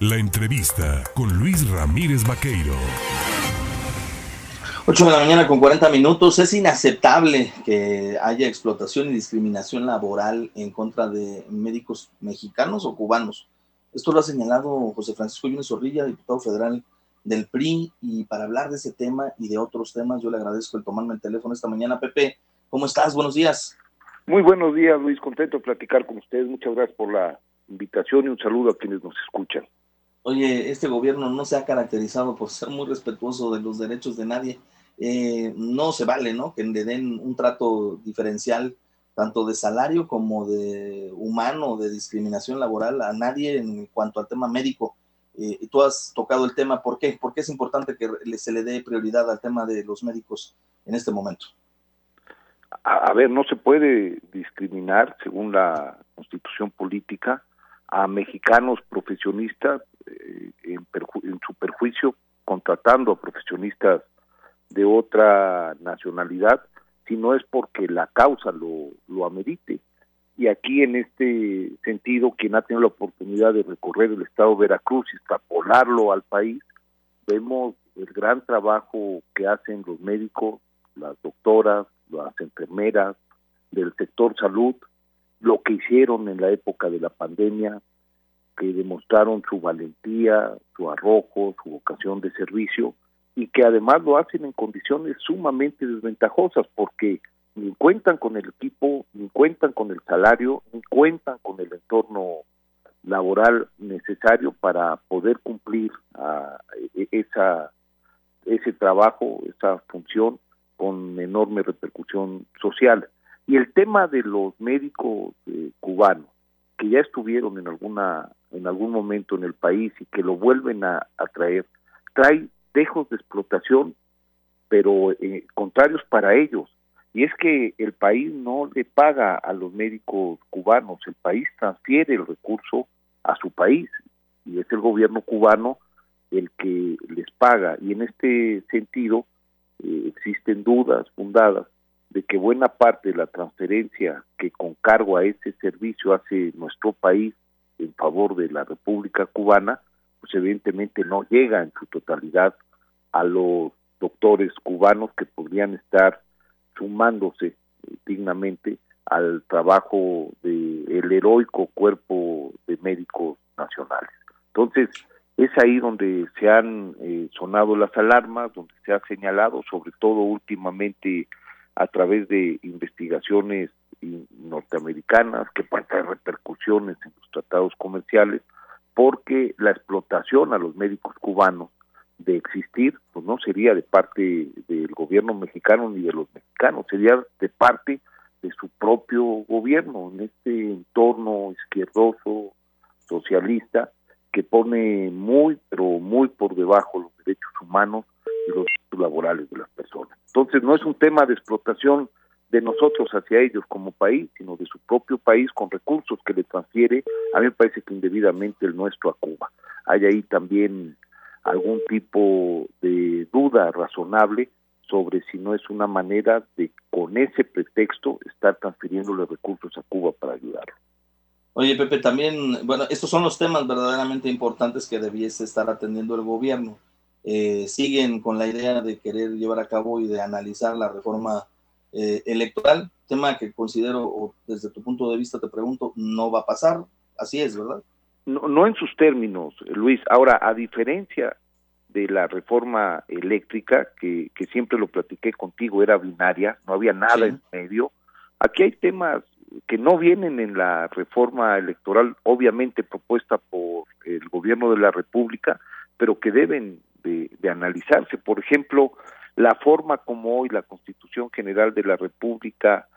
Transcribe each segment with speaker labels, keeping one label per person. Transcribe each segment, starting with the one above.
Speaker 1: La entrevista con Luis Ramírez Vaqueiro.
Speaker 2: 8 de la mañana con 40 minutos. Es inaceptable que haya explotación y discriminación laboral en contra de médicos mexicanos o cubanos. Esto lo ha señalado José Francisco Yunes Zorrilla, diputado federal del PRI. Y para hablar de ese tema y de otros temas, yo le agradezco el tomarme el teléfono esta mañana. Pepe, ¿cómo estás? Buenos días.
Speaker 3: Muy buenos días, Luis. Contento de platicar con ustedes. Muchas gracias por la invitación y un saludo a quienes nos escuchan
Speaker 2: oye, este gobierno no se ha caracterizado por ser muy respetuoso de los derechos de nadie. Eh, no se vale, ¿no? Que le den un trato diferencial, tanto de salario como de humano, de discriminación laboral a nadie en cuanto al tema médico. Eh, tú has tocado el tema, ¿por qué? ¿Por qué es importante que se le dé prioridad al tema de los médicos en este momento?
Speaker 3: A ver, no se puede discriminar según la constitución política a mexicanos profesionistas eh, en, su perjuicio contratando a profesionistas de otra nacionalidad, si no es porque la causa lo, lo amerite. Y aquí en este sentido, quien ha tenido la oportunidad de recorrer el estado de Veracruz y extrapolarlo al país, vemos el gran trabajo que hacen los médicos, las doctoras, las enfermeras del sector salud, lo que hicieron en la época de la pandemia, que demostraron su valentía, su arrojo, su vocación de servicio y que además lo hacen en condiciones sumamente desventajosas porque ni cuentan con el equipo, ni cuentan con el salario, ni cuentan con el entorno laboral necesario para poder cumplir a e, esa ese trabajo, esa función con enorme repercusión social. Y el tema de los médicos eh, cubanos que ya estuvieron en alguna en algún momento en el país y que lo vuelven a, traer trae dejos de explotación pero eh, contrarios para ellos. Y es que el país no le paga a los médicos cubanos el país transfiere el recurso a su país y es el gobierno cubano el que les paga. Y en este sentido eh, existen dudas fundadas de que buena parte de la transferencia que con cargo a ese servicio hace nuestro país en favor de la República Cubana, pues evidentemente no llega en su totalidad a los doctores cubanos que podrían estar sumándose eh, dignamente al trabajo del heroico cuerpo de médicos nacionales. Entonces, es ahí donde se han eh, sonado las alarmas, donde se ha señalado, sobre todo últimamente a través de investigaciones norteamericanas que pueden tener repercusiones en los tratados comerciales, porque la explotación a los médicos cubanos de existir, pues no sería de parte del gobierno mexicano ni de los mexicanos, sería de parte de su propio gobierno en este entorno izquierdoso, socialista, que pone muy, pero muy por debajo los derechos humanos y los laborales de las personas. Entonces no es un tema de explotación de nosotros hacia ellos como país, sino de su propio país con recursos que le transfiere, a mí me parece que indebidamente el nuestro a Cuba. Hay ahí también algún tipo de duda razonable sobre si no es una manera de, con ese pretexto, estar transfiriendo los recursos a Cuba para ayudarlo.
Speaker 2: Oye, Pepe, también, bueno, estos son los temas verdaderamente importantes que debiese estar atendiendo el gobierno. Eh, siguen con la idea de querer llevar a cabo y de analizar la reforma eh, electoral, tema que considero, o desde tu punto de vista te pregunto, no va a pasar. Así es, ¿verdad?
Speaker 3: No, no en sus términos, Luis. Ahora, a diferencia de la reforma eléctrica, que, que siempre lo platiqué contigo, era binaria, no había nada en medio, aquí hay temas que no vienen en la reforma electoral, obviamente propuesta por el gobierno de la República, pero que deben de, analizarse. Por ejemplo, la forma como hoy la Constitución General de la República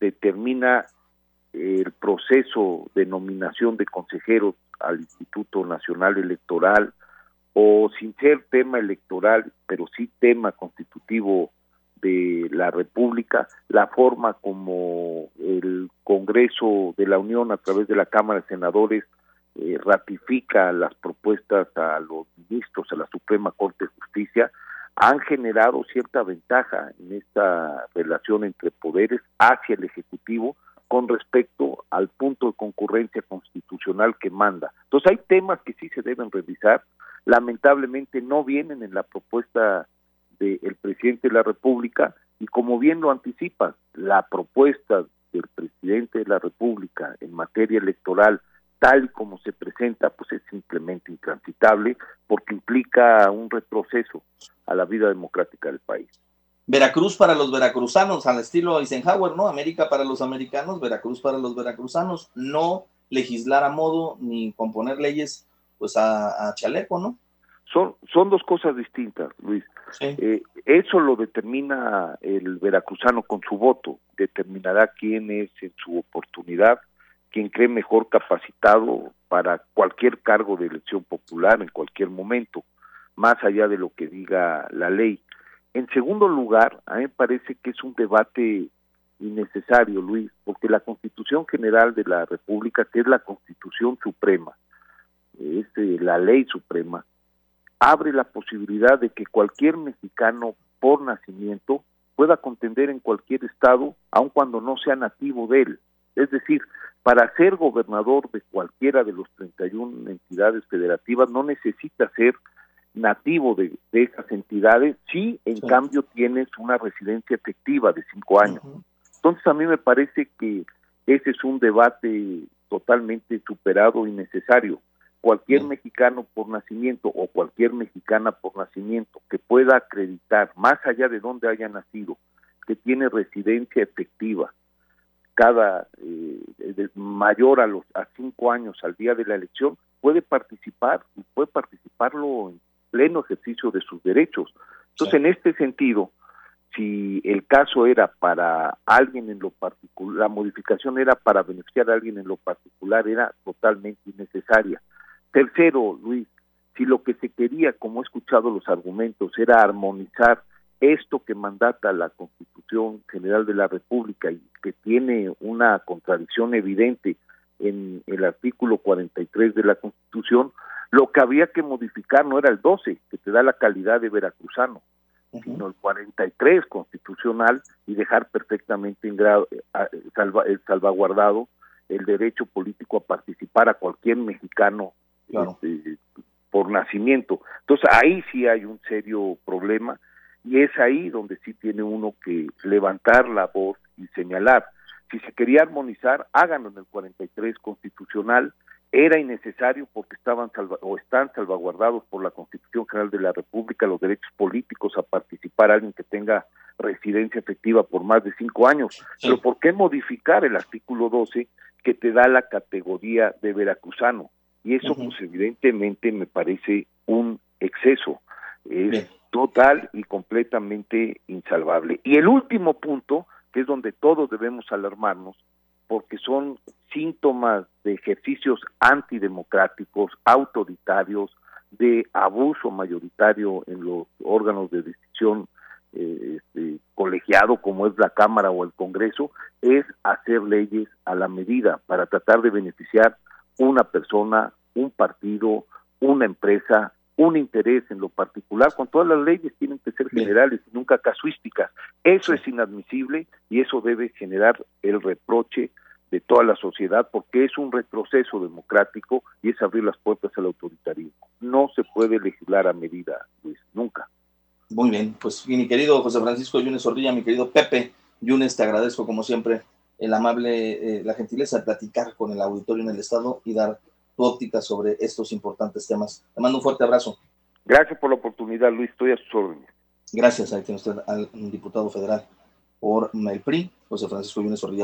Speaker 3: determina el proceso de nominación de consejeros al Instituto Nacional Electoral o sin ser tema electoral, pero sí tema constitutivo de la República, la forma como el Congreso de la Unión a través de la Cámara de Senadores eh, ratifica las propuestas a los ministros a la Suprema Corte de Justicia, han generado cierta ventaja en esta relación entre poderes hacia el Ejecutivo con respecto al punto de concurrencia constitucional que manda. Entonces hay temas que sí se deben revisar, lamentablemente no vienen en la propuesta del presidente de la República y como bien lo anticipa, la propuesta del presidente de la República en materia electoral tal y como se presenta, pues es simplemente intransitable porque implica un retroceso a la vida democrática del país.
Speaker 2: Veracruz para los veracruzanos, al estilo Eisenhower, ¿no? América para los americanos, Veracruz para los veracruzanos, no legislar a modo ni componer leyes pues a, chaleco, ¿no?
Speaker 3: Son, son dos cosas distintas, Luis. Eh, eso lo determina el veracruzano con su voto, determinará quién es en su oportunidad, quien cree mejor capacitado para cualquier cargo de elección popular en cualquier momento, más allá de lo que diga la ley. En segundo lugar, a mí me parece que es un debate innecesario, Luis, porque la Constitución General de la República, que es la Constitución Suprema, es eh, la ley suprema, abre la posibilidad de que cualquier mexicano por nacimiento pueda contender en cualquier estado, aun cuando no sea nativo de él. Es decir, para ser gobernador de cualquiera de los 31 entidades federativas no necesita ser nativo de, esas entidades si en cambio tienes una residencia efectiva de cinco años. Entonces a mí me parece que ese es un debate totalmente superado y necesario. Cualquier mexicano por nacimiento o cualquier mexicana por nacimiento que pueda acreditar, más allá de donde haya nacido, que tiene residencia efectiva, cada eh, mayor a los a cinco años al día de la elección puede participar y puede participarlo en pleno ejercicio de sus derechos. Entonces, en este sentido, si el caso era para alguien en lo particular, la modificación era para beneficiar a alguien en lo particular, era totalmente innecesaria. Tercero, Luis, si lo que se quería, como he escuchado los argumentos, era armonizar esto que mandata la Constitución General de la República y que tiene una contradicción evidente en el artículo 43 de la Constitución, lo que había que modificar no era el 12, que te da la calidad de veracruzano, sino el 43 constitucional y dejar perfectamente en grado, eh, eh, salvaguardado el derecho político a participar a cualquier mexicano este, por nacimiento. Entonces ahí sí hay un serio problema y es ahí donde sí tiene uno que levantar la voz y señalar. Si se quería armonizar, háganlo en el 43 constitucional, era innecesario porque estaban o están salvaguardados por la Constitución General de la República los derechos políticos a participar alguien que tenga residencia efectiva por más de cinco años. Pero ¿por qué modificar el artículo 12 que te da la categoría de veracruzano? Y eso, pues evidentemente me parece un exceso. Es total y completamente insalvable. Y el último punto, que es donde todos debemos alarmarnos, porque son síntomas de ejercicios antidemocráticos, autoritarios, de abuso mayoritario en los órganos de decisión eh, este, colegiado como es la Cámara o el Congreso, es hacer leyes a la medida para tratar de beneficiar una persona, un partido, una empresa, un interés en lo particular, con todas las leyes tienen que ser generales y nunca casuísticas. Eso es inadmisible y eso debe generar el reproche de toda la sociedad porque es un retroceso democrático y es abrir las puertas al autoritarismo. No se puede legislar a medida, Luis, nunca.
Speaker 2: Muy bien, pues mi querido José Francisco Yunes Ordilla, mi querido Pepe Yunes, te agradezco como siempre el amable, eh, la gentileza de platicar con el auditorio en el Estado y dar tu óptica sobre estos importantes temas. Te mando un fuerte abrazo.
Speaker 3: Gracias por la oportunidad, Luis. Estoy a sus órdenes.
Speaker 2: Gracias, ahí tiene usted al diputado federal por el PRI, José Francisco Yunes Orilla.